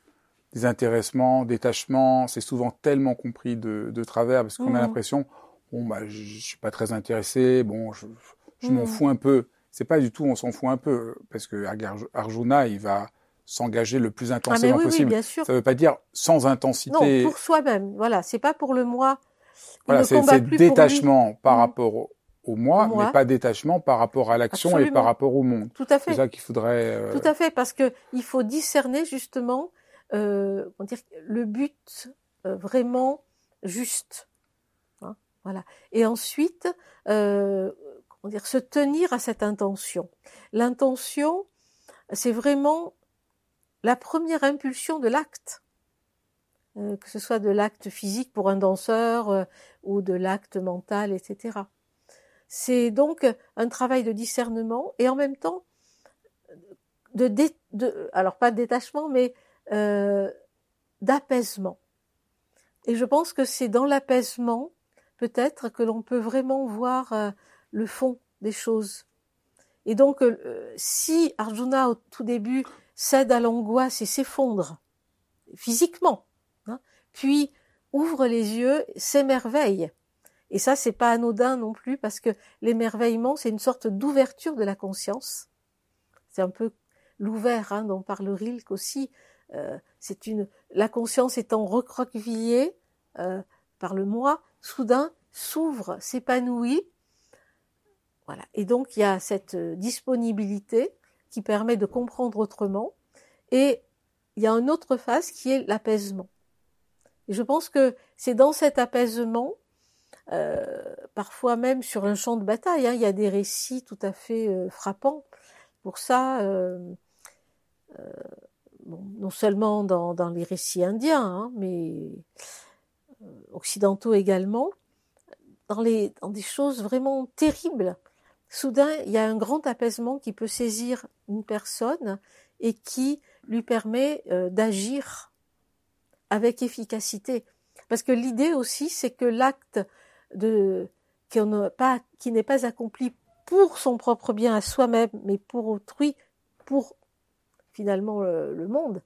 désintéressement, détachement, c'est souvent tellement compris de, de travers parce qu'on a mmh. l'impression, bon, bah, je, je suis pas très intéressé, bon, je, je m'en mmh. fous un peu. C'est pas du tout, on s'en fout un peu parce que Arjuna, il va s'engager le plus ah, intensément possible. bien sûr. Ça veut pas dire sans intensité. Non, pour soi-même. Voilà, c'est pas pour le moi. voilà, c'est détachement par mmh. rapport au, au moi, mais pas détachement par rapport à l'action et par rapport au monde. Tout à fait. C'est ça qu'il faudrait. Euh, Tout à fait, parce que il faut discerner justement euh, dire, le but euh, vraiment juste. Hein, voilà. Et ensuite, euh, comment dire, se tenir à cette intention. L'intention, c'est vraiment la première impulsion de l'acte. Euh, que ce soit de l'acte physique pour un danseur ou de l'acte mental, etc. C'est donc un travail de discernement et en même temps de, de alors pas de détachement, mais euh, d'apaisement. Et je pense que c'est dans l'apaisement, peut-être, que l'on peut vraiment voir euh, le fond des choses. Et donc, euh, si Arjuna, au tout début, cède à l'angoisse et s'effondre physiquement, hein, puis ouvre les yeux, s'émerveille, et ça, c'est pas anodin non plus parce que l'émerveillement, c'est une sorte d'ouverture de la conscience. C'est un peu l'ouvert hein, dont parle Rilke aussi. Euh, c'est une la conscience étant recroquevillée euh, par le moi, soudain s'ouvre, s'épanouit. Voilà. Et donc il y a cette disponibilité qui permet de comprendre autrement. Et il y a une autre phase qui est l'apaisement. Et je pense que c'est dans cet apaisement euh, parfois même sur un champ de bataille. Hein, il y a des récits tout à fait euh, frappants. Pour ça, euh, non seulement dans, les récits indiens, hein, mais occidentaux également, dans, les, dans des choses vraiment terribles. Soudain, il y a un grand apaisement qui peut saisir une personne et qui lui permet d'agir avec efficacité. Parce que l'idée aussi, c'est que l'acte qui pas qui n'est pas accompli pour son propre bien à soi-même, mais pour autrui, pour finalement le, monde,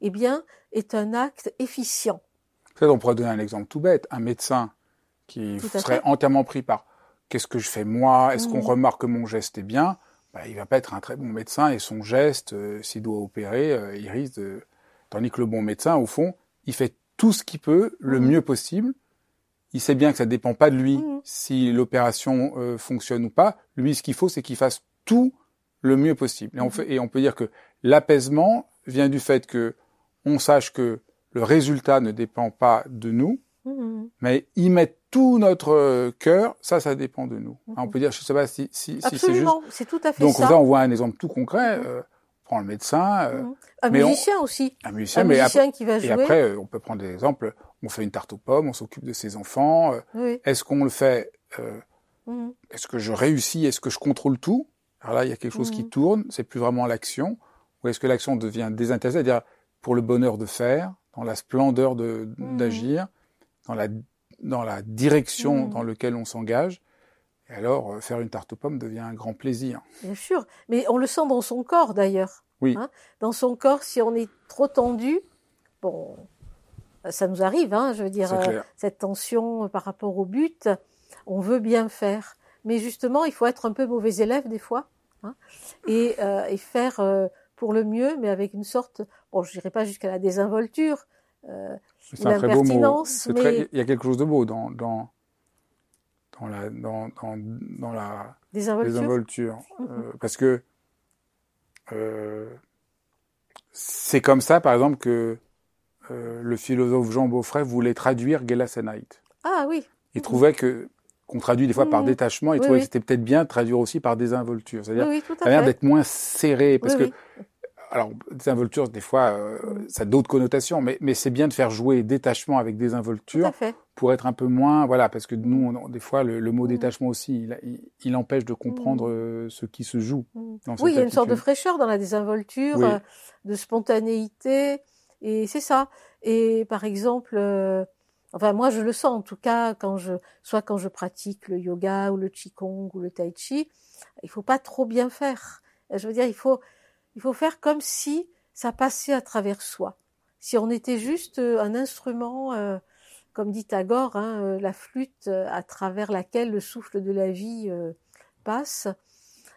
eh bien, est un acte efficient. Peut-être on pourrait donner un exemple tout bête. Un médecin qui serait entièrement pris par qu'est-ce que je fais moi, est-ce qu'on mmh. remarque que mon geste est bien, bah, il va pas être un très bon médecin et son geste, euh, s'il doit opérer, euh, il risque de... Tandis que le bon médecin, au fond, il fait tout ce qu'il peut, le mmh. mieux possible, il sait bien que ça dépend pas de lui mmh. si l'opération euh, fonctionne ou pas. Lui, ce qu'il faut, c'est qu'il fasse tout le mieux possible. Et, on, fait, et on peut dire que l'apaisement, vient du fait que on sache que le résultat ne dépend pas de nous, Mhm. mais y mettre tout notre euh, cœur, ça, ça dépend de nous. On peut dire, je sais pas si, si, si c'est juste. Absolument, c'est tout à fait Donc, ça. là, on voit un exemple tout concret. Euh, prends le médecin, euh, Mhm. Un mais on- musicien aussi. un musicien, Un mais après, musicien qui va et jouer. après, euh, on peut prendre des exemples. On fait une tarte aux pommes, on s'occupe de ses enfants. Oui. Est-ce qu'on le fait. Est-ce que je réussis Est-ce que je contrôle tout? Alors là, il y a quelque chose qui tourne. C'est plus vraiment l'action. Ou est-ce que l'action devient désintéressée C'est-à-dire pour le bonheur de faire, dans la splendeur de Mhm. d'agir, dans la dans la direction Mhm. dans laquelle on s'engage. Et alors, euh, faire une tarte aux pommes devient un grand plaisir. Bien sûr, mais on le sent dans son corps d'ailleurs. Oui. Hein dans son corps, si on est trop tendu, bon, ça nous arrive, hein, je veux dire, euh, cette tension euh, par rapport au but, on veut bien faire. Mais justement, il faut être un peu mauvais élève des fois hein, et, euh, et faire euh, pour le mieux, mais avec une sorte, bon, je dirais pas jusqu'à la désinvolture, euh, C'est Ou un très beau mot. l'impertinence, mais- Il y a quelque chose de beau dans dans dans la dans dans, dans la désinvolture. désinvolture. Euh, parce que euh, c'est comme ça, par exemple, que euh, le philosophe Jean Beaufray voulait traduire Gelassenheit. Ah oui, Il trouvait que qu'on traduit des fois par Mhm. détachement, il Oui, que c'était peut-être bien de traduire aussi par désinvolture, c'est-à-dire oui, fait. d'être moins serré, parce que oui. alors désinvolture des fois euh, ça a d'autres connotations, mais mais c'est bien de faire jouer détachement avec désinvolture pour être un peu moins voilà parce que nous on- des fois le, le mot Mhm. détachement aussi il, il, il empêche de comprendre Mhm. euh, ce qui se joue Mm. dans Oui, il y a une sorte de fraîcheur dans la désinvolture, euh, de spontanéité, et c'est ça. Et par exemple, euh, enfin moi je le sens en tout cas quand je, soit quand je pratique le yoga ou le qigong ou le tai chi, il faut pas trop bien faire. Je veux dire, il faut, il faut faire comme si ça passait à travers soi. Si on était juste euh, un instrument, euh, comme dit Tagore, hein, euh, la flûte à travers laquelle le souffle de la vie passe,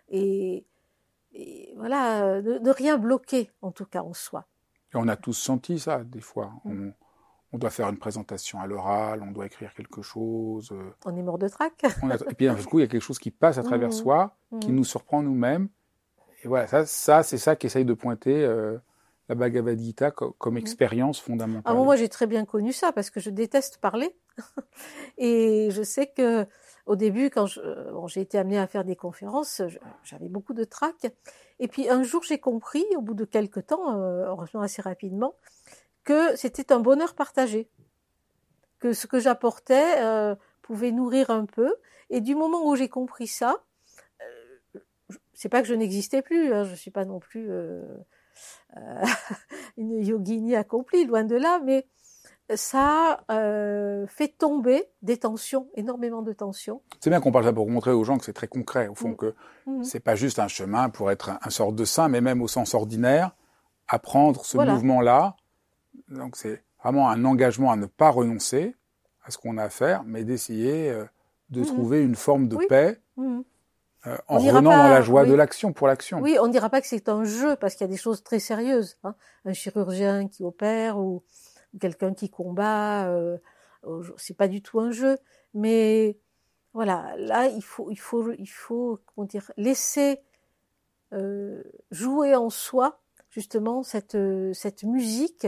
et, voilà, de rien bloquer en tout cas en soi. On a tous senti ça des fois on doit faire une présentation à l'oral on doit écrire quelque chose euh, On est mort de trac. on a- et puis d'un coup il y a quelque chose qui passe à travers Mhm. soi qui Mm. nous surprend nous-mêmes et voilà ça ça c'est ça qu'essaye de pointer euh, la Bhagavad Gita co- comme Mhm. expérience fondamentale Ah, bon, moi, j'ai très bien connu ça parce que je déteste parler. et je sais que au début, quand euh, bon, j'ai été amenée à faire des conférences, j'avais beaucoup de trac. Et puis un jour, j'ai compris, au bout de quelques temps, heureusement assez rapidement, que c'était un bonheur partagé. Que ce que j'apportais euh, pouvait nourrir un peu. Et du moment où j'ai compris ça, euh, c'est pas que je n'existais plus, hein, je suis pas non plus euh, une yogini accomplie, loin de là, mais ça euh, fait tomber des tensions, énormément de tensions. c'est bien qu'on parle ça pour montrer aux gens que c'est très concret au fond Mm. que Mhm. c'est pas juste un chemin pour être un, un sort de saint, mais même au sens ordinaire, apprendre ce Voilà. mouvement-là. Donc c'est vraiment un engagement à ne pas renoncer à ce qu'on a à faire, mais d'essayer euh, de Mhm. trouver une forme de Oui. paix Mhm. euh, en revenant pas- dans la joie oui. de l'action pour l'action. Oui, on ne dira pas que c'est un jeu parce qu'il y a des choses très sérieuses. hein. Un chirurgien qui opère ou quelqu'un qui combat, euh, c'est pas du tout un jeu. Mais voilà, là, il faut, il faut, il faut, comment dire, laisser euh, jouer en soi justement cette cette musique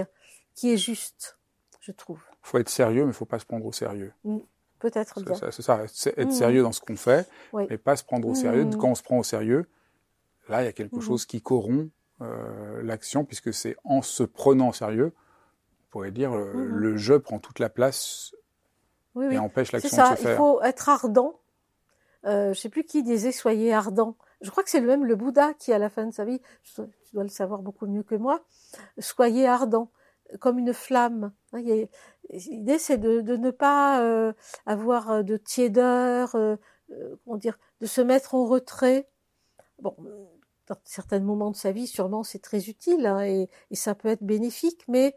qui est juste, je trouve. faut être sérieux, mais faut pas se prendre au sérieux. Peut-être C'est bien. ça, c'est ça, être Mhm. sérieux dans ce qu'on fait, Oui. mais pas se prendre au sérieux. Mhm. Quand on se prend au sérieux, là, il y a quelque chose qui corrompt euh, l'action, puisque c'est en se prenant au sérieux, on pourrait dire, euh, le jeu prend toute la place Oui, et empêche l'action de se il faire. faut être ardent. Euh, je sais plus qui disait soyez ardent. Je crois que c'est le même le Bouddha qui, à la fin de sa vie, tu dois le savoir beaucoup mieux que moi, soyez ardent, comme une flamme. Hein, L'idée, c'est de, ne pas euh, avoir de tiédeur, euh, euh, dire, de se mettre en retrait. Dans certains moments de sa vie, sûrement, c'est très utile hein, et, ça peut être bénéfique, mais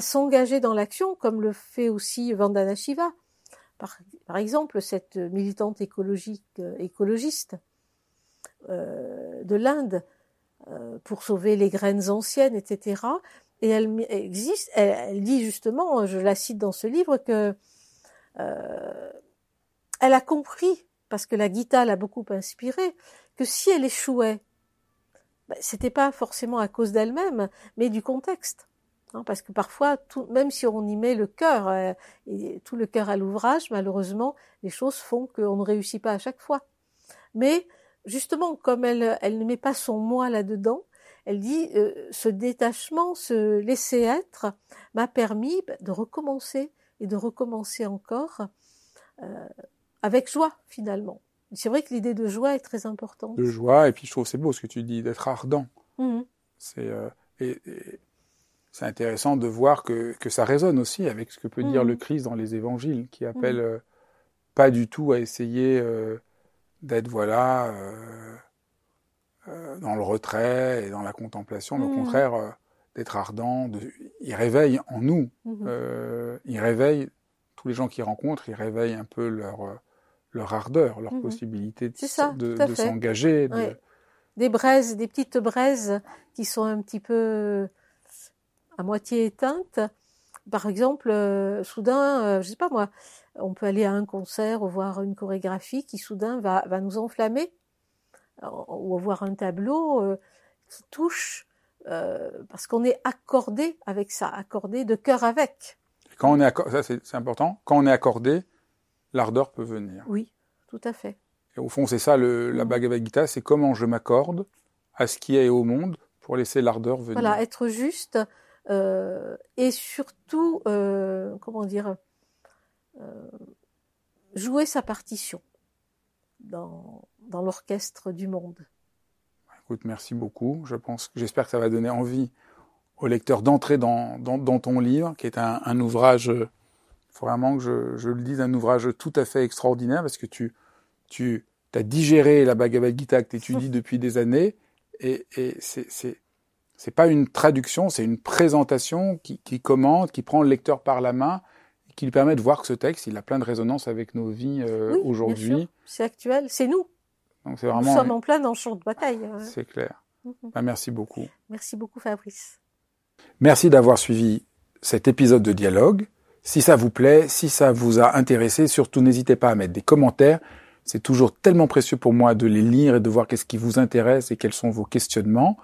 s'engager dans l'action, comme le fait aussi Vandana Shiva. Par, exemple, cette militante euh, écologiste euh, de l'Inde euh, pour sauver les graines anciennes, etc. Et elle existe, elle, dit justement, je la cite dans ce livre, que euh, elle a compris, parce que la Gita l'a beaucoup inspirée, que si elle échouait, bah, c'était pas forcément à cause d'elle-même, mais du contexte. Hein, parce que parfois, même si on y met le cœur, euh, et tout le cœur à l'ouvrage, malheureusement, les choses font qu'on ne réussit pas à chaque fois. Mais justement, comme elle, elle ne met pas son moi là-dedans, elle dit euh, ce détachement, ce laisser être, m'a permis de recommencer et de recommencer encore euh, avec joie finalement. C'est vrai que l'idée de joie est très importante. De joie, et puis je trouve c'est beau ce que tu dis, d'être ardent. Mmh. C'est euh, et, c'est intéressant de voir que, que ça résonne aussi avec ce que peut dire Mmh. le Christ dans les évangiles, qui appelle euh, pas du tout à essayer d'être voilà euh, dans le retrait et dans la contemplation, mais au Mhm. contraire euh, d'être ardent. De, il réveille en nous, Mhm. euh, il réveille tous les gens qu'il rencontre, il réveille un peu leur euh, leur ardeur, leur Mhm. possibilité de, ça, s'engager. Ouais. Des braises, des petites braises qui sont un petit peu à moitié éteintes. Par exemple, soudain, je sais pas moi, on peut aller à un concert ou voir une chorégraphie qui soudain va, va nous enflammer, ou voir un tableau euh, qui touche, euh, parce qu'on est accordé avec ça, accordé de cœur avec. Quand on est acco- ça c'est important. Quand on est accordé, l'ardeur peut venir. Oui, tout à fait. Et au fond, c'est ça le, la. Bhagavad Gita, c'est comment je m'accorde à ce qui est au monde pour laisser l'ardeur venir. Voilà, être juste euh, et surtout, euh, comment dire, euh, jouer sa partition dans, dans l'orchestre du monde. Écoute, merci beaucoup. Je pense, j'espère que ça va donner envie au lecteur d'entrer dans, dans, dans ton livre, qui est un, un ouvrage, euh, faut vraiment que je, je le dise, un ouvrage tout à fait extraordinaire, parce que tu, tu as digéré la Bhagavad Gita que tu étudies depuis des années, et, et c'est, pas une traduction, c'est une présentation qui, qui commente, qui prend le lecteur par la main, qui lui permet de voir que ce texte, il a plein de résonance avec nos vies euh, Oui, aujourd'hui. C'est actuel, c'est nous. Donc c'est Nous vraiment, sommes en plein dans le champ de bataille. hein. c'est clair. Bah, merci beaucoup. Merci beaucoup Fabrice. Merci d'avoir suivi cet épisode de dialogue. Si ça vous plaît, si ça vous a intéressé, surtout n'hésitez pas à mettre des commentaires. C'est toujours tellement précieux pour moi de les lire et de voir qu'est-ce qui vous intéresse et quels sont vos questionnements.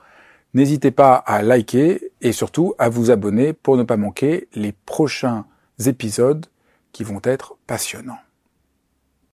N'hésitez pas à liker et surtout à vous abonner pour ne pas manquer les prochains épisodes qui vont être passionnants.